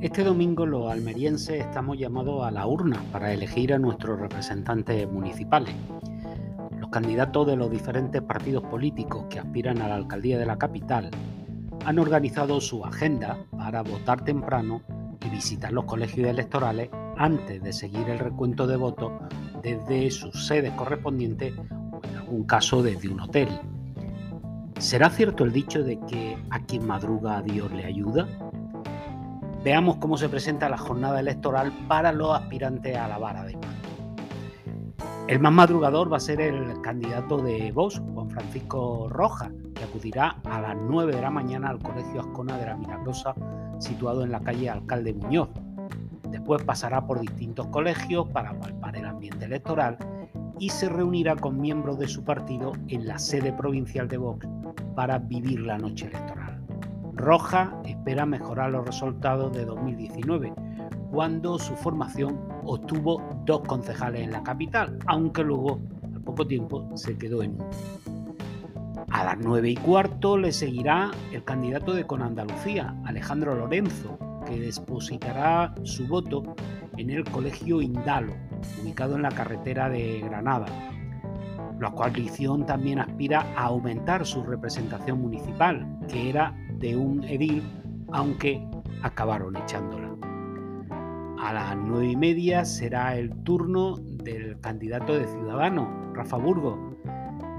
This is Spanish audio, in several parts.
Este domingo los almerienses estamos llamados a la urna para elegir a nuestros representantes municipales. Los candidatos de los diferentes partidos políticos que aspiran a la alcaldía de la capital han organizado su agenda para votar temprano y visitar los colegios electorales antes de seguir el recuento de votos desde sus sedes correspondientes o en algún caso desde un hotel. ¿Será cierto el dicho de que a quien madruga a Dios le ayuda? Veamos cómo se presenta la jornada electoral para los aspirantes a la vara de mando. El más madrugador va a ser el candidato de Vox, Juan Francisco Rojas, que acudirá a las 9 de la mañana al Colegio Ascona de la Milagrosa, situado en la calle Alcalde Muñoz. Después pasará por distintos colegios para palpar el ambiente electoral y se reunirá con miembros de su partido en la sede provincial de Vox para vivir la noche electoral. Roja espera mejorar los resultados de 2019, cuando su formación obtuvo dos concejales en la capital, aunque luego, al poco tiempo, se quedó en uno. A las nueve y cuarto le seguirá el candidato de Con Andalucía, Alejandro Lorenzo, que depositará su voto en el Colegio Indalo, ubicado en la carretera de Granada. La coalición también aspira a aumentar su representación municipal, que era de un edil, aunque acabaron echándola. A las nueve y media será el turno del candidato de Ciudadanos, Rafa Burgo,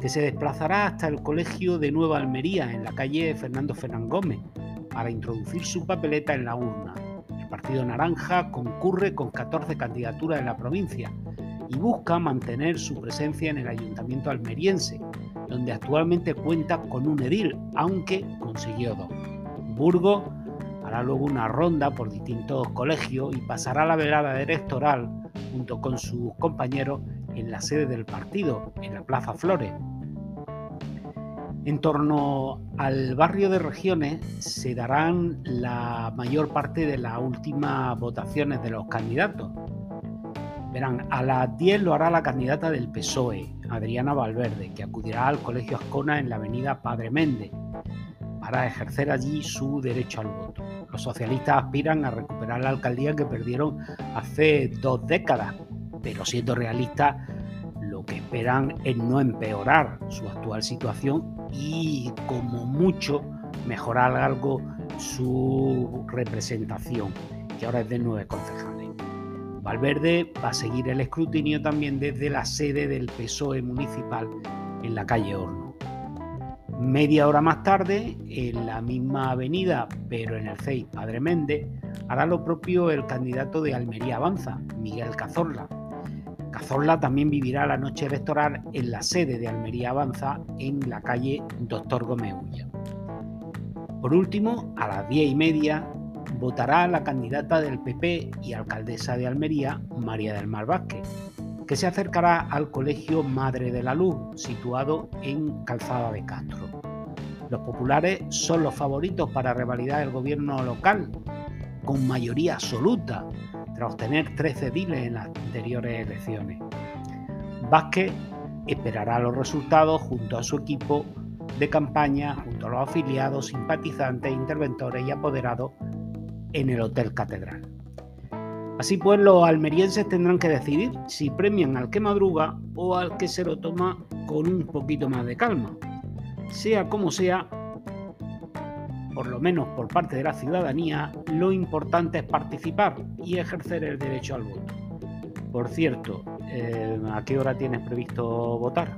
que se desplazará hasta el Colegio de Nueva Almería, en la calle Fernando Fernán Gómez, para introducir su papeleta en la urna. El Partido Naranja concurre con 14 candidaturas en la provincia y busca mantener su presencia en el ayuntamiento almeriense, donde actualmente cuenta con un edil, aunque consiguió dos. Burgo hará luego una ronda por distintos colegios y pasará la velada electoral junto con sus compañeros en la sede del partido, en la Plaza Flores. En torno al barrio de regiones se darán la mayor parte de las últimas votaciones de los candidatos. Verán, a las 10 lo hará la candidata del PSOE, Adriana Valverde, que acudirá al Colegio Ascona en la avenida Padre Méndez para ejercer allí su derecho al voto. Los socialistas aspiran a recuperar la alcaldía que perdieron hace dos décadas, pero siendo realistas, lo que esperan es no empeorar su actual situación y como mucho mejorar algo su representación, que ahora es de nueve concejales. Valverde va a seguir el escrutinio también desde la sede del PSOE municipal en la calle Horno. Media hora más tarde, en la misma avenida, pero en el CEI Padre Méndez, hará lo propio el candidato de Almería Avanza, Miguel Cazorla. Cazorla también vivirá la noche electoral en la sede de Almería Avanza, en la calle Doctor Gómez Ulla. Por último, a las diez y media, votará la candidata del PP y alcaldesa de Almería, María del Mar Vázquez, que se acercará al Colegio Madre de la Luz, situado en Calzada de Castro. Los populares son los favoritos para revalidar el gobierno local, con mayoría absoluta, tras obtener 13 ediles en las anteriores elecciones. Vázquez esperará los resultados junto a su equipo de campaña, junto a los afiliados, simpatizantes, interventores y apoderados en el Hotel Catedral. Así pues, los almerienses tendrán que decidir si premian al que madruga o al que se lo toma con un poquito más de calma. Sea como sea, por lo menos por parte de la ciudadanía, lo importante es participar y ejercer el derecho al voto. Por cierto, eh, ¿a qué hora tienes previsto votar?